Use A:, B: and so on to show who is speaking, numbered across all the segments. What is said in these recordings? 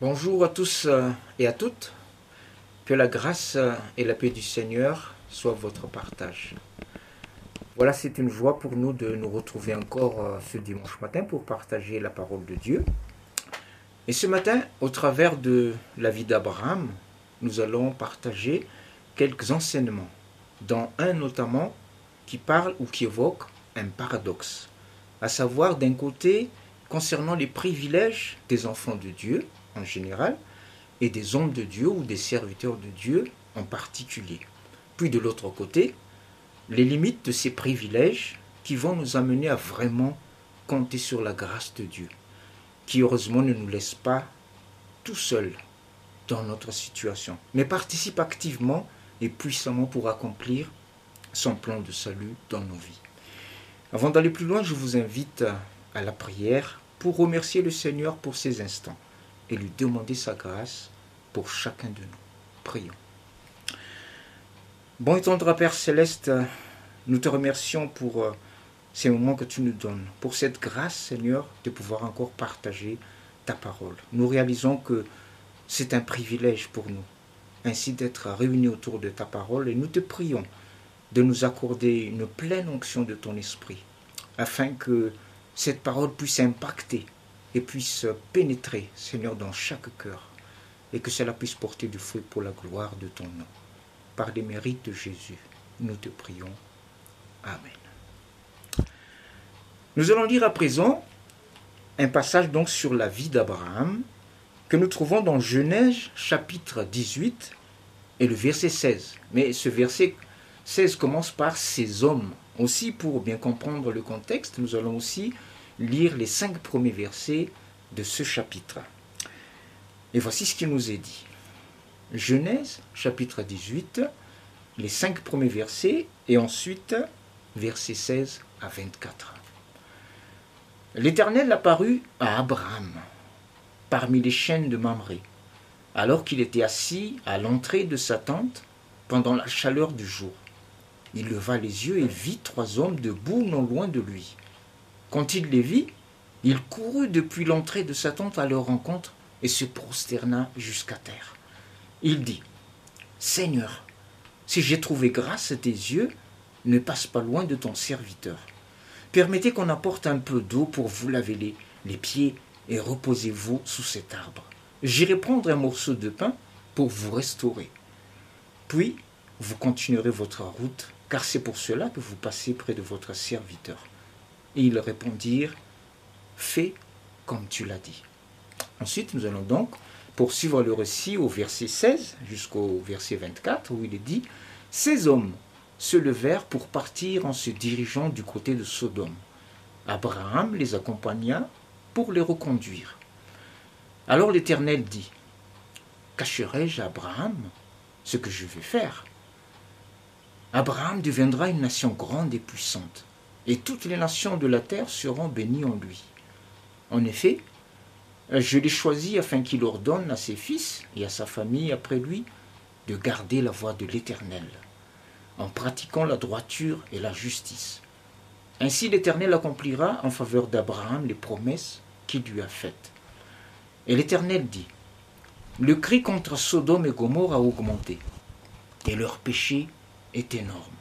A: Bonjour à tous euh, et à toutes. Que la grâce euh, et la paix du Seigneur soient votre partage. Voilà, c'est une joie pour nous de nous retrouver encore euh, ce dimanche matin pour partager la parole de Dieu. Et ce matin, au travers de la vie d'Abraham, nous allons partager quelques enseignements, dont un notamment qui parle ou qui évoque un paradoxe, à savoir d'un côté concernant les privilèges des enfants de Dieu en général et des hommes de Dieu ou des serviteurs de Dieu en particulier. Puis de l'autre côté, les limites de ces privilèges qui vont nous amener à vraiment compter sur la grâce de Dieu, qui heureusement ne nous laisse pas tout seuls dans notre situation, mais participe activement et puissamment pour accomplir son plan de salut dans nos vies. Avant d'aller plus loin, je vous invite à la prière pour remercier le Seigneur pour ces instants et lui demander sa grâce pour chacun de nous. Prions. Bon et tendre Père céleste, nous te remercions pour euh, ces moments que tu nous donnes, pour cette grâce, Seigneur, de pouvoir encore partager ta parole. Nous réalisons que c'est un privilège pour nous, ainsi d'être réunis autour de ta parole, et nous te prions de nous accorder une pleine onction de ton esprit, afin que cette parole puisse impacter et puisse pénétrer, Seigneur, dans chaque cœur, et que cela puisse porter du fruit pour la gloire de ton nom. Par les mérites de Jésus, nous te prions. Amen. Nous allons lire à présent un passage donc sur la vie d'Abraham que nous trouvons dans Genèse chapitre 18 et le verset 16. Mais ce verset 16 commence par ces hommes. Aussi, pour bien comprendre le contexte, nous allons aussi lire les cinq premiers versets de ce chapitre. Et voici ce qui nous est dit. Genèse chapitre 18, les cinq premiers versets, et ensuite versets 16 à 24. L'Éternel apparut à Abraham parmi les chaînes de Mamré, alors qu'il était assis à l'entrée de sa tente pendant la chaleur du jour. Il leva les yeux et vit trois hommes debout non loin de lui. Quand il les vit, il courut depuis l'entrée de sa tente à leur rencontre et se prosterna jusqu'à terre. Il dit, Seigneur, si j'ai trouvé grâce à tes yeux, ne passe pas loin de ton serviteur. Permettez qu'on apporte un peu d'eau pour vous laver les, les pieds et reposez-vous sous cet arbre. J'irai prendre un morceau de pain pour vous restaurer. Puis, vous continuerez votre route, car c'est pour cela que vous passez près de votre serviteur. Et ils répondirent, Fais comme tu l'as dit. Ensuite, nous allons donc poursuivre le récit au verset 16 jusqu'au verset 24, où il est dit, Ces hommes se levèrent pour partir en se dirigeant du côté de Sodome. Abraham les accompagna pour les reconduire. Alors l'Éternel dit, Cacherai-je à Abraham ce que je vais faire? Abraham deviendra une nation grande et puissante, et toutes les nations de la terre seront bénies en lui. En effet, je l'ai choisi afin qu'il ordonne à ses fils et à sa famille après lui de garder la voie de l'Éternel en pratiquant la droiture et la justice. Ainsi l'Éternel accomplira en faveur d'Abraham les promesses qu'il lui a faites. Et l'Éternel dit, Le cri contre Sodome et Gomorre a augmenté, et leur péché est énorme.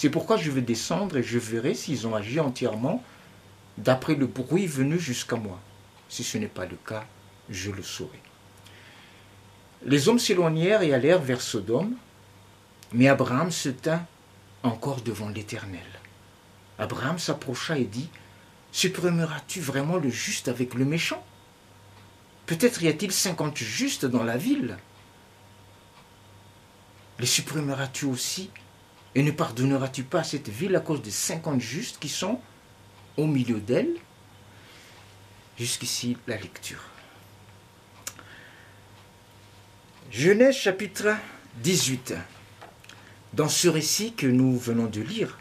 A: C'est pourquoi je vais descendre et je verrai s'ils ont agi entièrement d'après le bruit venu jusqu'à moi. Si ce n'est pas le cas, je le saurai. Les hommes s'éloignèrent et allèrent vers Sodome, mais Abraham se tint encore devant l'Éternel. Abraham s'approcha et dit, Supprimeras-tu vraiment le juste avec le méchant? Peut-être y a-t-il cinquante justes dans la ville. Les supprimeras-tu aussi Et ne pardonneras-tu pas à cette ville à cause des cinquante justes qui sont au milieu d'elle? Jusqu'ici la lecture. Genèse chapitre 18. Dans ce récit que nous venons de lire,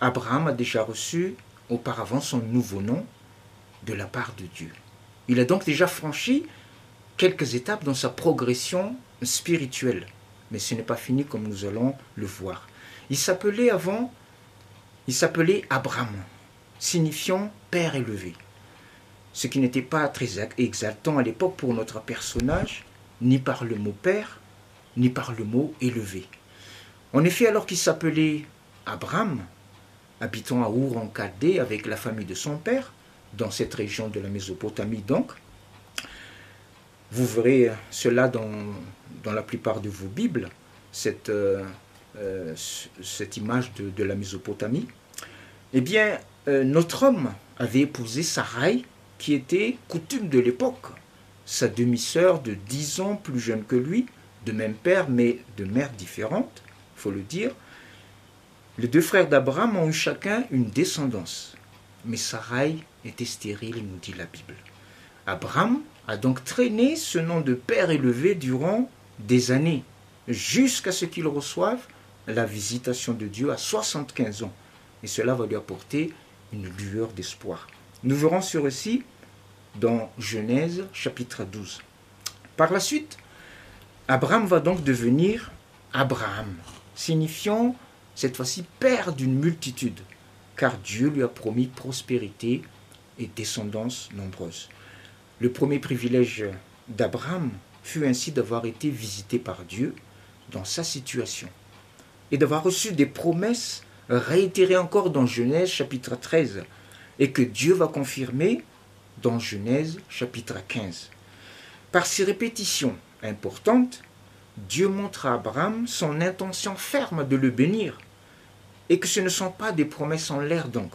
A: Abraham a déjà reçu auparavant son nouveau nom de la part de Dieu. Il a donc déjà franchi quelques étapes dans sa progression spirituelle. Mais ce n'est pas fini comme nous allons le voir. Il s'appelait avant, il s'appelait Abraham, signifiant Père élevé. ce qui n'était pas très exaltant à l'époque pour notre personnage, ni par le mot père, ni par le mot élevé. En effet, alors qu'il s'appelait Abraham, habitant à Our en Chaldée avec la famille de son père, dans cette région de la Mésopotamie donc, vous verrez cela dans, la plupart de vos Bibles, cette, euh, euh, cette image de, la Mésopotamie. Eh bien, euh, notre homme avait épousé Sarai, qui était coutume de l'époque, sa demi-sœur de dix ans plus jeune que lui, de même père mais de mère différente, il faut le dire. Les deux frères d'Abraham ont eu chacun une descendance, mais Sarai était stérile, nous dit la Bible. Abraham a donc traîné ce nom de père élevé durant des années, jusqu'à ce qu'il reçoive la visitation de Dieu à 75 ans. Et cela va lui apporter une lueur d'espoir. Nous verrons ce récit dans Genèse chapitre 12. Par la suite, Abraham va donc devenir Abraham, signifiant cette fois-ci père d'une multitude, car Dieu lui a promis prospérité et descendance nombreuse. Le premier privilège d'Abraham fut ainsi d'avoir été visité par Dieu dans sa situation et d'avoir reçu des promesses réitérées encore dans Genèse chapitre 13 et que Dieu va confirmer dans Genèse chapitre 15. Par ces répétitions importantes, Dieu montre à Abraham son intention ferme de le bénir et que ce ne sont pas des promesses en l'air donc.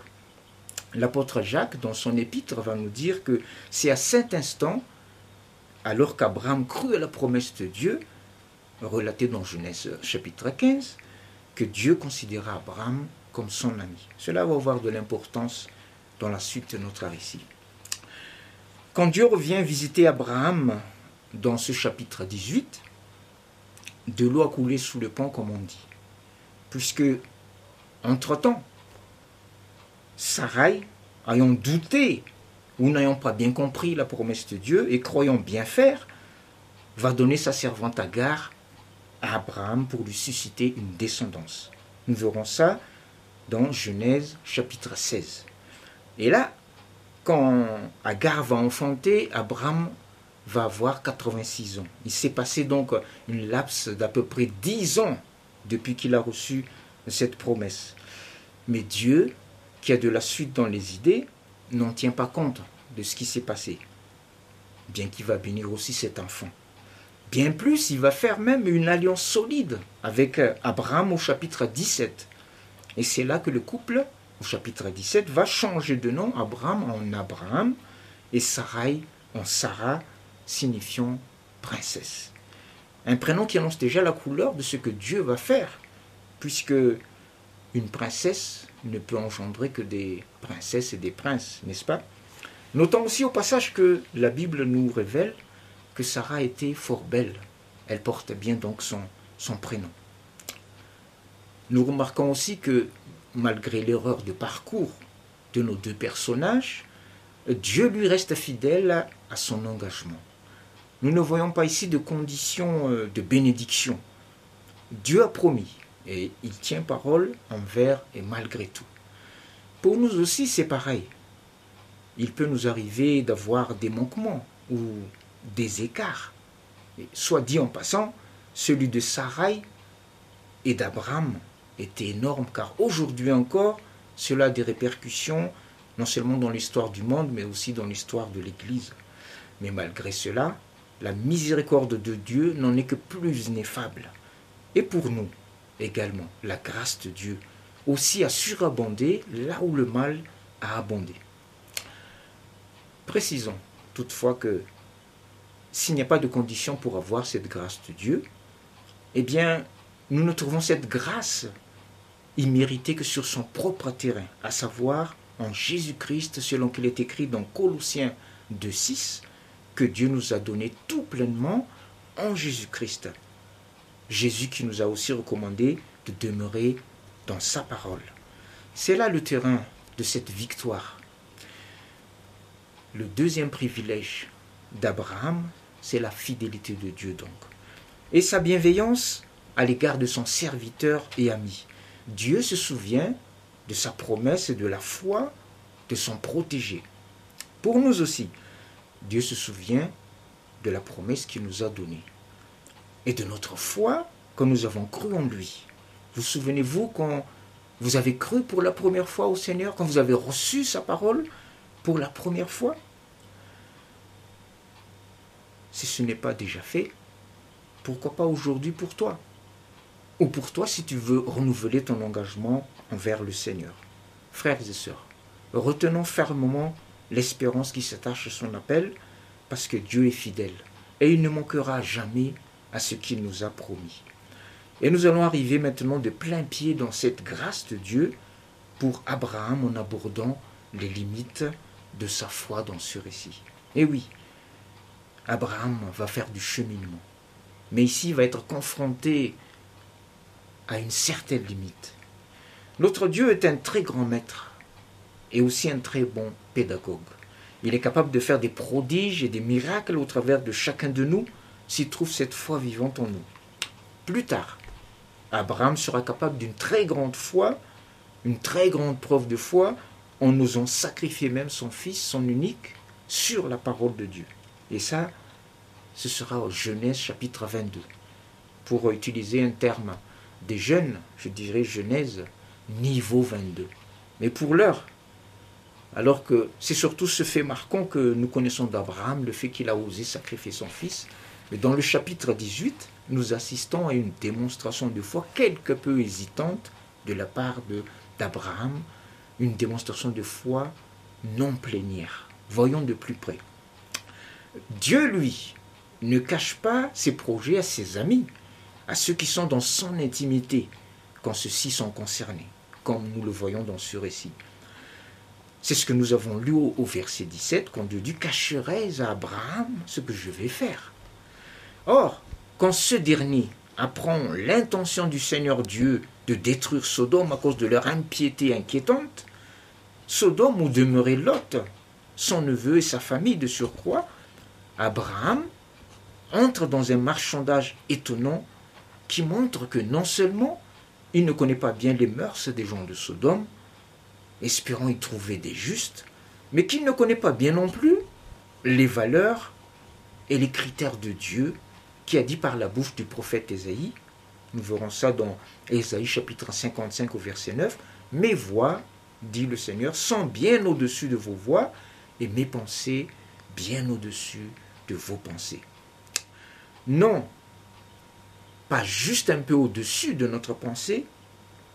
A: L'apôtre Jacques, dans son épître, va nous dire que c'est à cet instant, alors qu'Abraham crut à la promesse de Dieu, relatée dans Genèse chapitre 15, que Dieu considéra Abraham comme son ami. Cela va avoir de l'importance dans la suite de notre récit. Quand Dieu revient visiter Abraham dans ce chapitre 18, de l'eau a coulé sous le pont, comme on dit. Puisque, entre-temps, Sarai, ayant douté ou n'ayant pas bien compris la promesse de Dieu et croyant bien faire, va donner sa servante Agar Abraham pour lui susciter une descendance. Nous verrons ça dans Genèse chapitre 16. Et là, quand Agar va enfanter, Abraham va avoir 86 ans. Il s'est passé donc une lapse d'à peu près 10 ans depuis qu'il a reçu cette promesse. Mais Dieu, qui a de la suite dans les idées, n'en tient pas compte de ce qui s'est passé. Bien qu'il va bénir aussi cet enfant. Bien plus, il va faire même une alliance solide avec Abraham au chapitre 17. Et c'est là que le couple, au chapitre 17, va changer de nom Abraham en Abraham et Sarai en Sarah, signifiant princesse. Un prénom qui annonce déjà la couleur de ce que Dieu va faire, puisque une princesse ne peut engendrer que des princesses et des princes, n'est-ce pas? Notons aussi au passage que la Bible nous révèle que Sarah était fort belle. Elle porte bien donc son, son prénom. Nous remarquons aussi que malgré l'erreur de parcours de nos deux personnages, Dieu lui reste fidèle à son engagement. Nous ne voyons pas ici de conditions euh, de bénédiction. Dieu a promis et il tient parole envers et malgré tout. Pour nous aussi, c'est pareil. Il peut nous arriver d'avoir des manquements ou des écarts. soit dit en passant, celui de Sarai et d'Abraham était énorme car aujourd'hui encore, cela a des répercussions non seulement dans l'histoire du monde, mais aussi dans l'histoire de l'Église. Mais malgré cela, la miséricorde de Dieu n'en est que plus ineffable. Et pour nous également, la grâce de Dieu aussi a surabondé là où le mal a abondé. Précisons toutefois que s'il n'y a pas de condition pour avoir cette grâce de Dieu, eh bien, nous ne trouvons cette grâce imméritée que sur son propre terrain, à savoir en Jésus-Christ, selon qu'il est écrit dans Colossiens 2.6, que Dieu nous a donné tout pleinement en Jésus-Christ. Jésus qui nous a aussi recommandé de demeurer dans sa parole. C'est là le terrain de cette victoire. Le deuxième privilège d'Abraham, c'est la fidélité de Dieu donc. Et sa bienveillance à l'égard de son serviteur et ami. Dieu se souvient de sa promesse et de la foi de son protégé. Pour nous aussi, Dieu se souvient de la promesse qu'il nous a donnée et de notre foi quand nous avons cru en lui. Vous souvenez-vous quand vous avez cru pour la première fois au Seigneur, quand vous avez reçu sa parole pour la première fois? Si ce n'est pas déjà fait, pourquoi pas aujourd'hui pour toi? Ou pour toi si tu veux renouveler ton engagement envers le Seigneur. Frères et sœurs, retenons fermement l'espérance qui s'attache à son appel, parce que Dieu est fidèle, et il ne manquera jamais à ce qu'il nous a promis. Et nous allons arriver maintenant de plein pied dans cette grâce de Dieu pour Abraham en abordant les limites de sa foi dans ce récit. Et oui, Abraham va faire du cheminement, mais ici il va être confronté à une certaine limite. Notre Dieu est un très grand maître et aussi un très bon pédagogue. Il est capable de faire des prodiges et des miracles au travers de chacun de nous s'il trouve cette foi vivante en nous. Plus tard, Abraham sera capable d'une très grande foi, une très grande preuve de foi, en osant sacrifier même son fils, son unique, sur la parole de Dieu. Et ça, ce sera au Genèse chapitre 22. Pour utiliser un terme des jeunes, je dirais Genèse niveau 22. Mais pour l'heure, alors que c'est surtout ce fait marquant que nous connaissons d'Abraham, le fait qu'il a osé sacrifier son fils. Mais dans le chapitre 18, nous assistons à une démonstration de foi quelque peu hésitante de la part d'Abraham, une démonstration de foi non plénière. Voyons de plus près. Dieu, lui, ne cache pas ses projets à ses amis, à ceux qui sont dans son intimité, quand ceux-ci sont concernés, comme nous le voyons dans ce récit. C'est ce que nous avons lu au, verset 17, quand Dieu dit Cacherai à Abraham ce que je vais faire. Or, quand ce dernier apprend l'intention du Seigneur Dieu de détruire Sodome à cause de leur impiété inquiétante, Sodome où demeurait Lot, son neveu et sa famille de surcroît, Abraham entre dans un marchandage étonnant qui montre que non seulement il ne connaît pas bien les mœurs des gens de Sodome, espérant y trouver des justes, mais qu'il ne connaît pas bien non plus les valeurs et les critères de Dieu qui a dit par la bouche du prophète Ésaïe. Nous verrons ça dans Ésaïe chapitre 55 au verset 9. Mes voix, dit le Seigneur, sont bien au-dessus de vos voix et mes pensées bien au-dessus de vos pensées. Non, pas juste un peu au-dessus de notre pensée,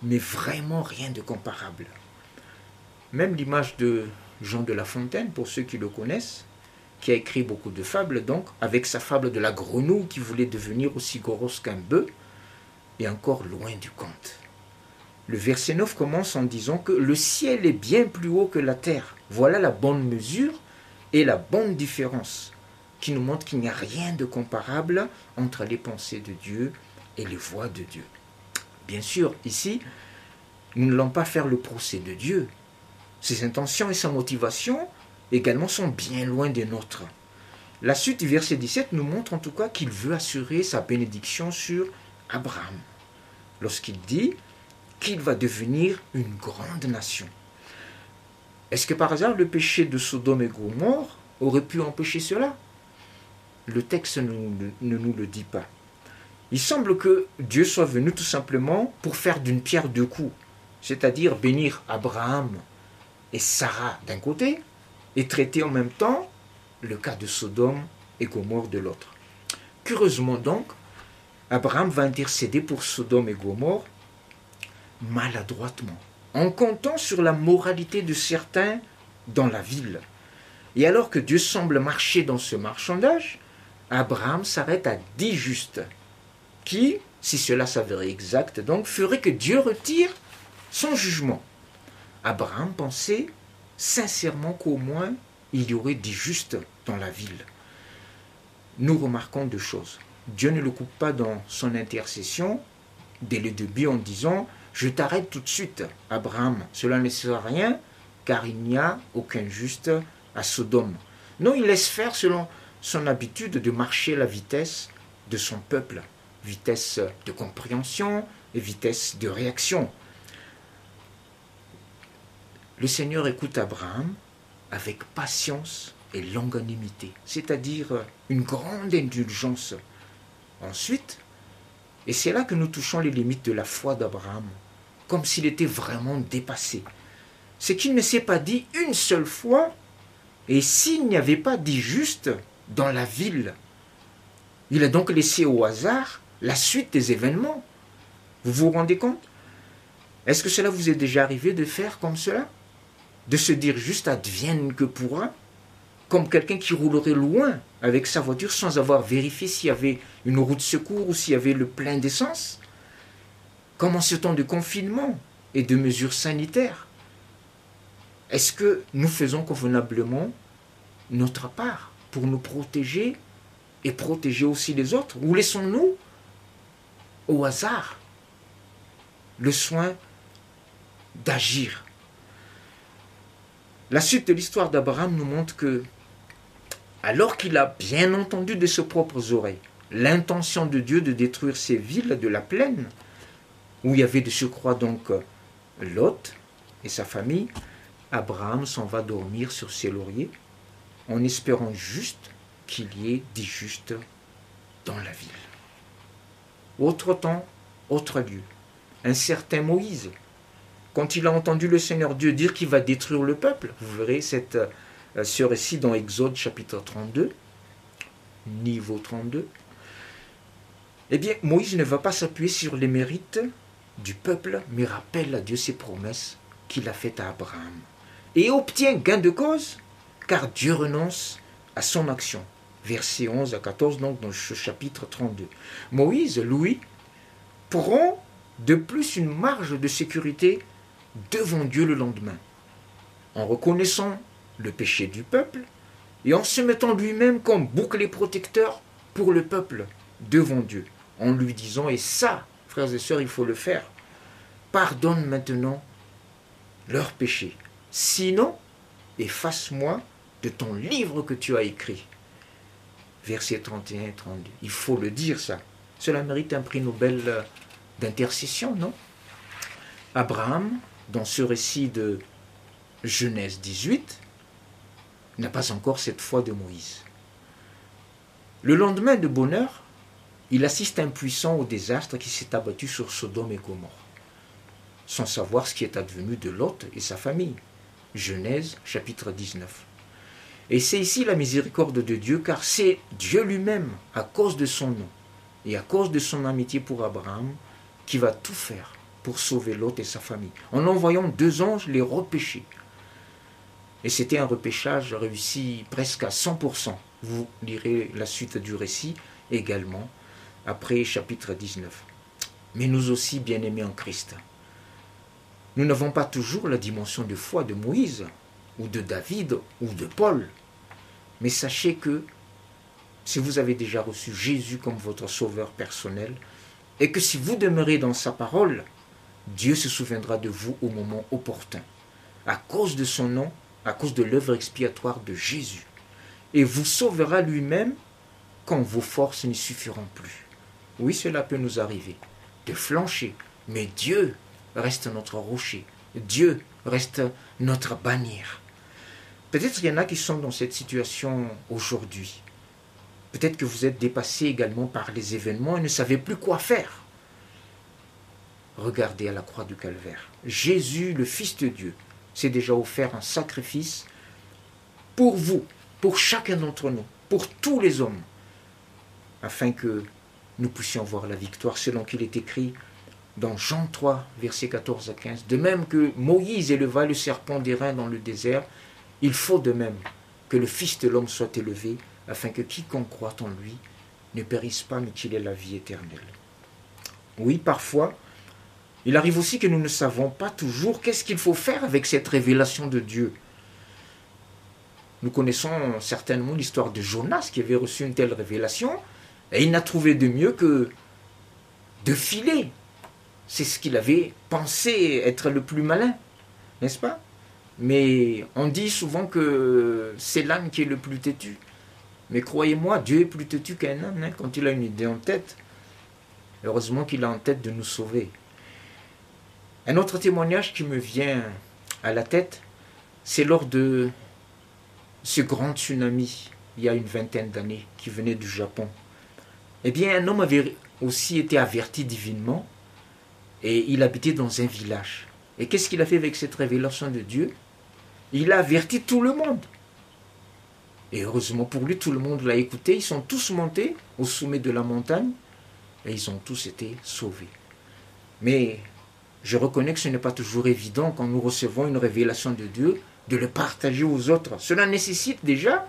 A: mais vraiment rien de comparable. Même l'image de Jean de La Fontaine, pour ceux qui le connaissent, qui a écrit beaucoup de fables, donc, avec sa fable de la grenouille qui voulait devenir aussi grosse qu'un bœuf, est encore loin du compte. Le verset 9 commence en disant que le ciel est bien plus haut que la terre. Voilà la bonne mesure et la bonne différence qui nous montre qu'il n'y a rien de comparable entre les pensées de Dieu et les voix de Dieu. Bien sûr, ici, nous ne l'allons pas faire le procès de Dieu, ses intentions et sa motivation également sont bien loin des nôtres. La suite du verset 17 nous montre en tout cas qu'il veut assurer sa bénédiction sur Abraham, lorsqu'il dit qu'il va devenir une grande nation. Est-ce que par hasard le péché de Sodome et Gomorre aurait pu empêcher cela? Le texte ne nous le dit pas. Il semble que Dieu soit venu tout simplement pour faire d'une pierre deux coups, c'est-à-dire bénir Abraham et Sarah d'un côté, et traiter en même temps le cas de Sodome et Gomorre de l'autre. Curieusement donc, Abraham va intercéder pour Sodome et Gomorre maladroitement, en comptant sur la moralité de certains dans la ville. Et alors que Dieu semble marcher dans ce marchandage, Abraham s'arrête à dix justes, qui, si cela s'avérait exact, donc, ferait que Dieu retire son jugement. Abraham pensait sincèrement qu'au moins il y aurait des justes dans la ville. Nous remarquons deux choses. Dieu ne le coupe pas dans son intercession dès le début en disant Je t'arrête tout de suite, Abraham, cela ne sert à rien, car il n'y a aucun juste à Sodome. Non, il laisse faire selon son habitude de marcher à la vitesse de son peuple, vitesse de compréhension et vitesse de réaction. Le Seigneur écoute Abraham avec patience et longanimité, c'est-à-dire une grande indulgence. Ensuite, et c'est là que nous touchons les limites de la foi d'Abraham, comme s'il était vraiment dépassé. C'est qu'il ne s'est pas dit une seule fois, et s'il n'y avait pas dit juste dans la ville. Il a donc laissé au hasard la suite des événements. Vous vous rendez compte? Est-ce que cela vous est déjà arrivé de faire comme cela? De se dire juste advienne que pourra Comme quelqu'un qui roulerait loin avec sa voiture sans avoir vérifié s'il y avait une route secours ou s'il y avait le plein d'essence? Comme en ce temps de confinement et de mesures sanitaires? Est-ce que nous faisons convenablement notre part? Pour nous protéger et protéger aussi les autres. Ou laissons-nous au hasard le soin d'agir? La suite de l'histoire d'Abraham nous montre que, alors qu'il a bien entendu de ses propres oreilles l'intention de Dieu de détruire ces villes de la plaine, où il y avait de surcroît donc Lot et sa famille, Abraham s'en va dormir sur ses lauriers en espérant juste qu'il y ait des justes dans la ville. Autre temps, autre lieu. Un certain Moïse, quand il a entendu le Seigneur Dieu dire qu'il va détruire le peuple, vous verrez cette, euh, ce récit dans Exode chapitre 32, niveau 32, eh bien, Moïse ne va pas s'appuyer sur les mérites du peuple, mais rappelle à Dieu ses promesses qu'il a faites à Abraham. Et obtient gain de cause car Dieu renonce à son action. Verset 11 à 14, donc dans ce chapitre 32. Moïse, Louis, prend de plus une marge de sécurité devant Dieu le lendemain, en reconnaissant le péché du peuple et en se mettant lui-même comme bouclier protecteur pour le peuple devant Dieu, en lui disant, et ça, frères et sœurs, il faut le faire, pardonne maintenant leurs péchés. Sinon, efface-moi de ton livre que tu as écrit. Verset 31 et 32. Il faut le dire ça. Cela mérite un prix Nobel euh, d'intercession, non? Abraham, dans ce récit de Genèse 18, n'a pas encore cette foi de Moïse. Le lendemain de bonheur, il assiste impuissant au désastre qui s'est abattu sur Sodome et Gomorre, sans savoir ce qui est advenu de Lot et sa famille. Genèse chapitre 19. Et c'est ici la miséricorde de Dieu, car c'est Dieu lui-même, à cause de son nom et à cause de son amitié pour Abraham, qui va tout faire pour sauver Lot et sa famille, en envoyant deux anges les repêcher. Et c'était un repêchage réussi presque à 100%. Vous lirez la suite du récit également, après chapitre 19. Mais nous aussi, bien-aimés en Christ, nous n'avons pas toujours la dimension de foi de Moïse, ou de David, ou de Paul. Mais sachez que si vous avez déjà reçu Jésus comme votre sauveur personnel, et que si vous demeurez dans sa parole, Dieu se souviendra de vous au moment opportun, à cause de son nom, à cause de l'œuvre expiatoire de Jésus, et vous sauvera lui-même quand vos forces n'y suffiront plus. Oui, cela peut nous arriver, de flancher, mais Dieu reste notre rocher, Dieu reste notre bannière. Peut-être qu'il y en a qui sont dans cette situation aujourd'hui. Peut-être que vous êtes dépassé également par les événements et ne savez plus quoi faire. Regardez à la croix du calvaire. Jésus, le Fils de Dieu, s'est déjà offert un sacrifice pour vous, pour chacun d'entre nous, pour tous les hommes, afin que nous puissions voir la victoire selon qu'il est écrit dans Jean 3, versets 14 à 15. De même que Moïse éleva le serpent d'airain dans le désert, il faut de même que le Fils de l'homme soit élevé, afin que quiconque croit en lui ne périsse pas, mais qu'il ait la vie éternelle. Oui, parfois, il arrive aussi que nous ne savons pas toujours qu'est-ce qu'il faut faire avec cette révélation de Dieu. Nous connaissons certainement l'histoire de Jonas qui avait reçu une telle révélation, et il n'a trouvé de mieux que de filer. C'est ce qu'il avait pensé être le plus malin, n'est-ce pas? Mais on dit souvent que c'est l'âne qui est le plus têtu. Mais croyez-moi, Dieu est plus têtu qu'un âne hein, quand il a une idée en tête. Heureusement qu'il a en tête de nous sauver. Un autre témoignage qui me vient à la tête, c'est lors de ce grand tsunami il y a une vingtaine d'années qui venait du Japon, eh bien un homme avait aussi été averti divinement et il habitait dans un village. Et qu'est-ce qu'il a fait avec cette révélation de Dieu? Il a averti tout le monde. Et heureusement pour lui, tout le monde l'a écouté. Ils sont tous montés au sommet de la montagne et ils ont tous été sauvés. Mais je reconnais que ce n'est pas toujours évident quand nous recevons une révélation de Dieu de le partager aux autres. Cela nécessite déjà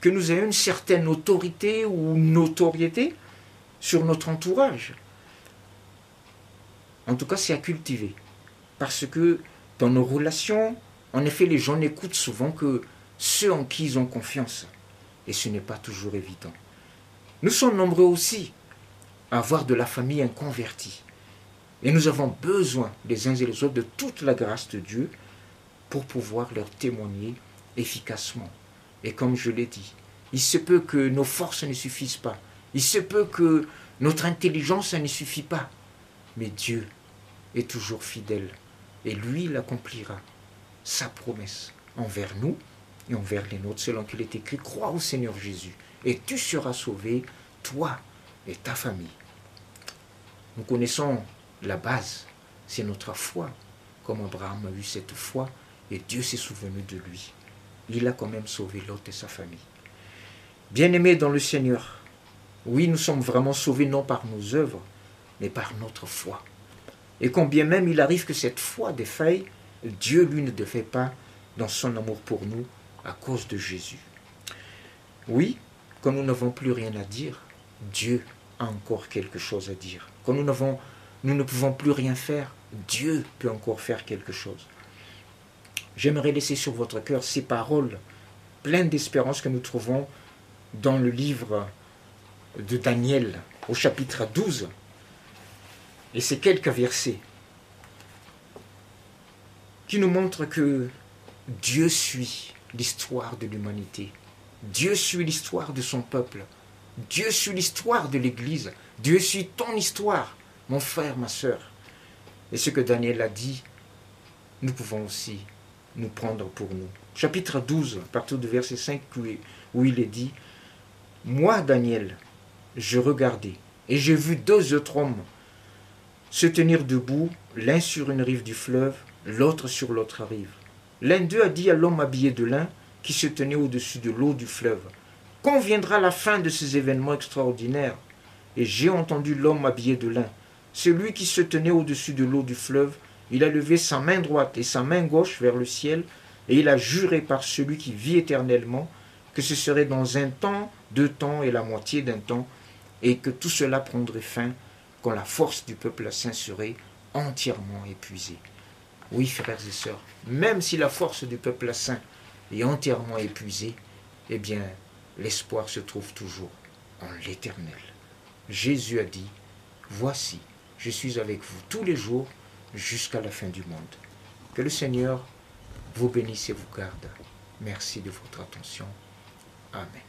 A: que nous ayons une certaine autorité ou notoriété sur notre entourage. En tout cas, c'est à cultiver. Parce que dans nos relations, en effet, les gens n'écoutent souvent que ceux en qui ils ont confiance. Et ce n'est pas toujours évident. Nous sommes nombreux aussi à avoir de la famille inconvertie. Et nous avons besoin les uns et les autres de toute la grâce de Dieu pour pouvoir leur témoigner efficacement. Et comme je l'ai dit, il se peut que nos forces ne suffisent pas. Il se peut que notre intelligence ne suffit pas. Mais Dieu est toujours fidèle. Et lui, il accomplira sa promesse envers nous et envers les nôtres, selon qu'il est écrit, crois au Seigneur Jésus, et tu seras sauvé, toi et ta famille. Nous connaissons la base, c'est notre foi, comme Abraham a eu cette foi, et Dieu s'est souvenu de lui. Il a quand même sauvé l'autre et sa famille. Bien-aimés dans le Seigneur, oui, nous sommes vraiment sauvés non par nos œuvres, mais par notre foi. Et combien même il arrive que cette foi défaille, Dieu, lui, ne défait pas dans son amour pour nous à cause de Jésus. Oui, quand nous n'avons plus rien à dire, Dieu a encore quelque chose à dire. Quand nous, n'avons, nous ne pouvons plus rien faire, Dieu peut encore faire quelque chose. J'aimerais laisser sur votre cœur ces paroles pleines d'espérance que nous trouvons dans le livre de Daniel au chapitre 12. Et ces quelques versets qui nous montrent que Dieu suit l'histoire de l'humanité. Dieu suit l'histoire de son peuple. Dieu suit l'histoire de l'Église. Dieu suit ton histoire, mon frère, ma soeur. Et ce que Daniel a dit, nous pouvons aussi nous prendre pour nous. Chapitre 12, à partir du verset 5, où il est dit, Moi, Daniel, je regardais, et j'ai vu deux autres hommes se tenir debout, l'un sur une rive du fleuve, l'autre sur l'autre rive. L'un d'eux a dit à l'homme habillé de lin, qui se tenait au-dessus de l'eau du fleuve, Quand viendra la fin de ces événements extraordinaires? Et j'ai entendu l'homme habillé de lin. Celui qui se tenait au-dessus de l'eau du fleuve, il a levé sa main droite et sa main gauche vers le ciel, et il a juré par celui qui vit éternellement que ce serait dans un temps, deux temps et la moitié d'un temps, et que tout cela prendrait fin quand la force du peuple saint serait entièrement épuisée. Oui, frères et sœurs, même si la force du peuple saint est entièrement épuisée, eh bien, l'espoir se trouve toujours en l'éternel. Jésus a dit, Voici, je suis avec vous tous les jours jusqu'à la fin du monde. Que le Seigneur vous bénisse et vous garde. Merci de votre attention. Amen.